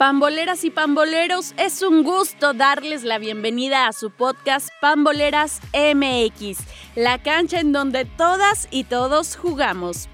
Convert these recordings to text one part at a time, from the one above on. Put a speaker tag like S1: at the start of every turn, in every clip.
S1: Pamboleras y pamboleros, es un gusto darles la bienvenida a su podcast Pamboleras MX, la cancha en donde todas y todos jugamos.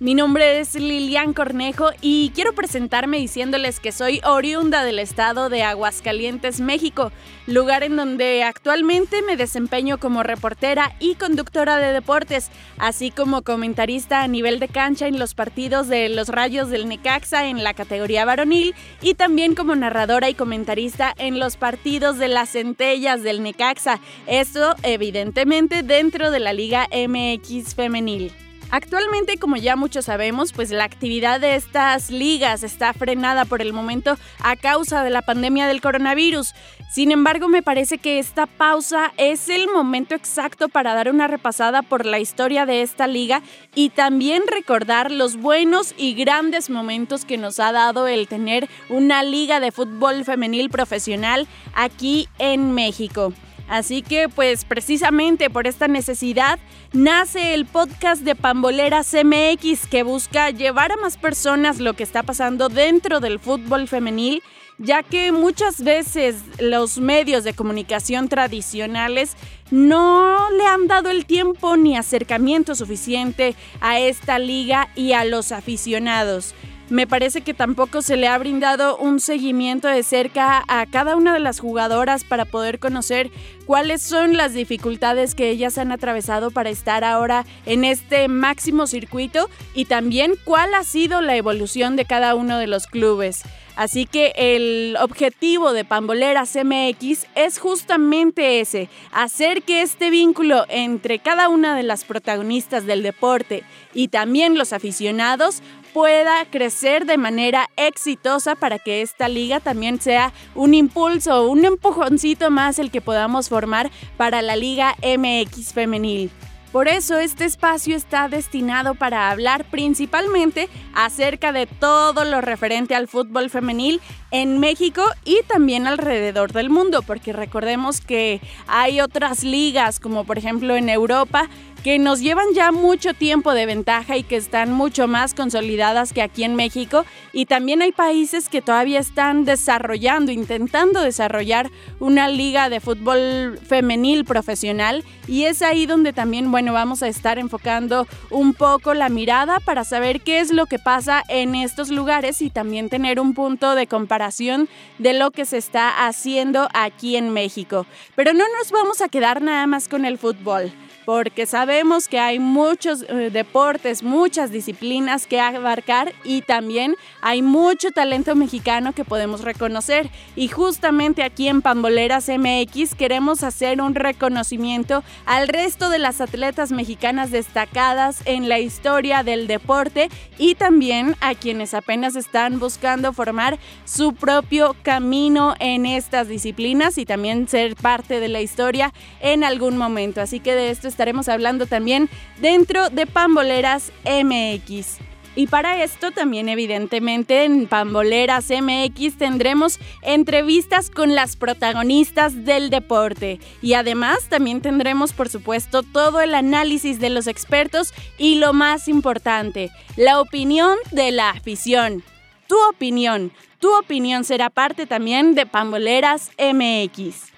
S1: Mi nombre es Lilian Cornejo y quiero presentarme diciéndoles que soy oriunda del estado de Aguascalientes, México, lugar en donde actualmente me desempeño como reportera y conductora de deportes, así como comentarista a nivel de cancha en los partidos de los Rayos del Necaxa en la categoría varonil y también como narradora y comentarista en los partidos de las centellas del Necaxa, esto evidentemente dentro de la Liga MX femenil. Actualmente, como ya muchos sabemos, pues la actividad de estas ligas está frenada por el momento a causa de la pandemia del coronavirus. Sin embargo, me parece que esta pausa es el momento exacto para dar una repasada por la historia de esta liga y también recordar los buenos y grandes momentos que nos ha dado el tener una liga de fútbol femenil profesional aquí en México. Así que pues precisamente por esta necesidad nace el podcast de Pamboleras MX que busca llevar a más personas lo que está pasando dentro del fútbol femenil, ya que muchas veces los medios de comunicación tradicionales no le han dado el tiempo ni acercamiento suficiente a esta liga y a los aficionados. Me parece que tampoco se le ha brindado un seguimiento de cerca a cada una de las jugadoras para poder conocer cuáles son las dificultades que ellas han atravesado para estar ahora en este máximo circuito y también cuál ha sido la evolución de cada uno de los clubes. Así que el objetivo de Pamboleras MX es justamente ese, hacer que este vínculo entre cada una de las protagonistas del deporte y también los aficionados pueda crecer de manera exitosa para que esta liga también sea un impulso, un empujoncito más el que podamos formar para la Liga MX femenil. Por eso este espacio está destinado para hablar principalmente acerca de todo lo referente al fútbol femenil en México y también alrededor del mundo, porque recordemos que hay otras ligas como por ejemplo en Europa que nos llevan ya mucho tiempo de ventaja y que están mucho más consolidadas que aquí en México. Y también hay países que todavía están desarrollando, intentando desarrollar una liga de fútbol femenil profesional. Y es ahí donde también, bueno, vamos a estar enfocando un poco la mirada para saber qué es lo que pasa en estos lugares y también tener un punto de comparación de lo que se está haciendo aquí en México. Pero no nos vamos a quedar nada más con el fútbol porque sabemos que hay muchos eh, deportes, muchas disciplinas que abarcar y también hay mucho talento mexicano que podemos reconocer. Y justamente aquí en Pamboleras MX queremos hacer un reconocimiento al resto de las atletas mexicanas destacadas en la historia del deporte y también a quienes apenas están buscando formar su propio camino en estas disciplinas y también ser parte de la historia en algún momento. Así que de esto estaremos hablando también dentro de Pamboleras MX. Y para esto también evidentemente en Pamboleras MX tendremos entrevistas con las protagonistas del deporte. Y además también tendremos por supuesto todo el análisis de los expertos y lo más importante, la opinión de la afición. Tu opinión, tu opinión será parte también de Pamboleras MX.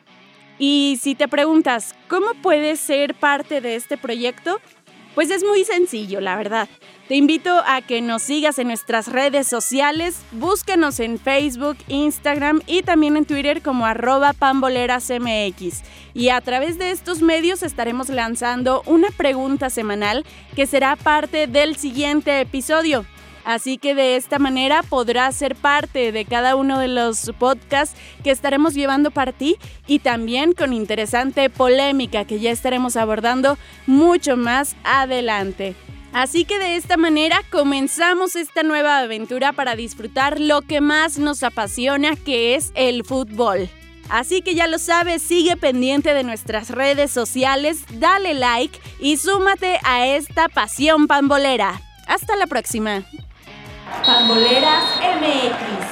S1: Y si te preguntas, ¿cómo puedes ser parte de este proyecto? Pues es muy sencillo, la verdad. Te invito a que nos sigas en nuestras redes sociales, búscanos en Facebook, Instagram y también en Twitter como arroba pambolerasmx. Y a través de estos medios estaremos lanzando una pregunta semanal que será parte del siguiente episodio. Así que de esta manera podrás ser parte de cada uno de los podcasts que estaremos llevando para ti y también con interesante polémica que ya estaremos abordando mucho más adelante. Así que de esta manera comenzamos esta nueva aventura para disfrutar lo que más nos apasiona, que es el fútbol. Así que ya lo sabes, sigue pendiente de nuestras redes sociales, dale like y súmate a esta pasión pambolera. Hasta la próxima.
S2: Pamboleras MX.